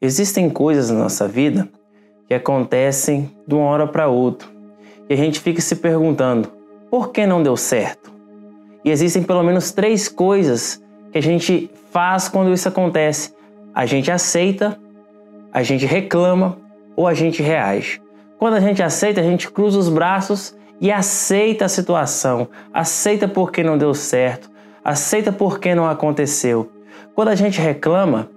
Existem coisas na nossa vida que acontecem de uma hora para outra e a gente fica se perguntando por que não deu certo? E existem pelo menos três coisas que a gente faz quando isso acontece: a gente aceita, a gente reclama ou a gente reage. Quando a gente aceita, a gente cruza os braços e aceita a situação, aceita porque não deu certo, aceita porque não aconteceu. Quando a gente reclama,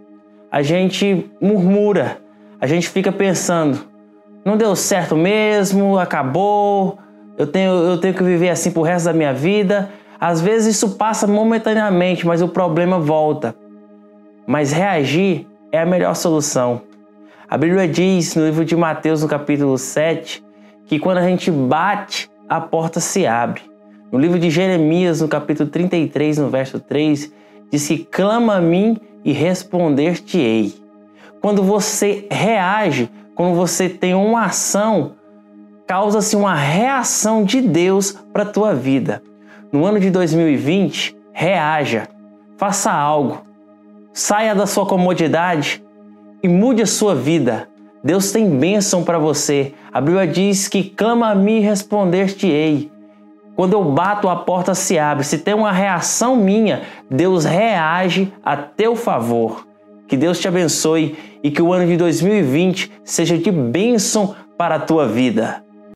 a gente murmura, a gente fica pensando: não deu certo mesmo, acabou, eu tenho, eu tenho que viver assim pro resto da minha vida. Às vezes isso passa momentaneamente, mas o problema volta. Mas reagir é a melhor solução. A Bíblia diz no livro de Mateus, no capítulo 7, que quando a gente bate, a porta se abre. No livro de Jeremias, no capítulo 33, no verso 3, diz que clama a mim e responder-te-ei. Quando você reage, quando você tem uma ação, causa-se uma reação de Deus para a tua vida. No ano de 2020, reaja, faça algo, saia da sua comodidade e mude a sua vida. Deus tem bênção para você. A Bíblia diz que clama a mim e responder-te-ei. Quando eu bato, a porta se abre. Se tem uma reação minha, Deus reage a teu favor. Que Deus te abençoe e que o ano de 2020 seja de bênção para a tua vida.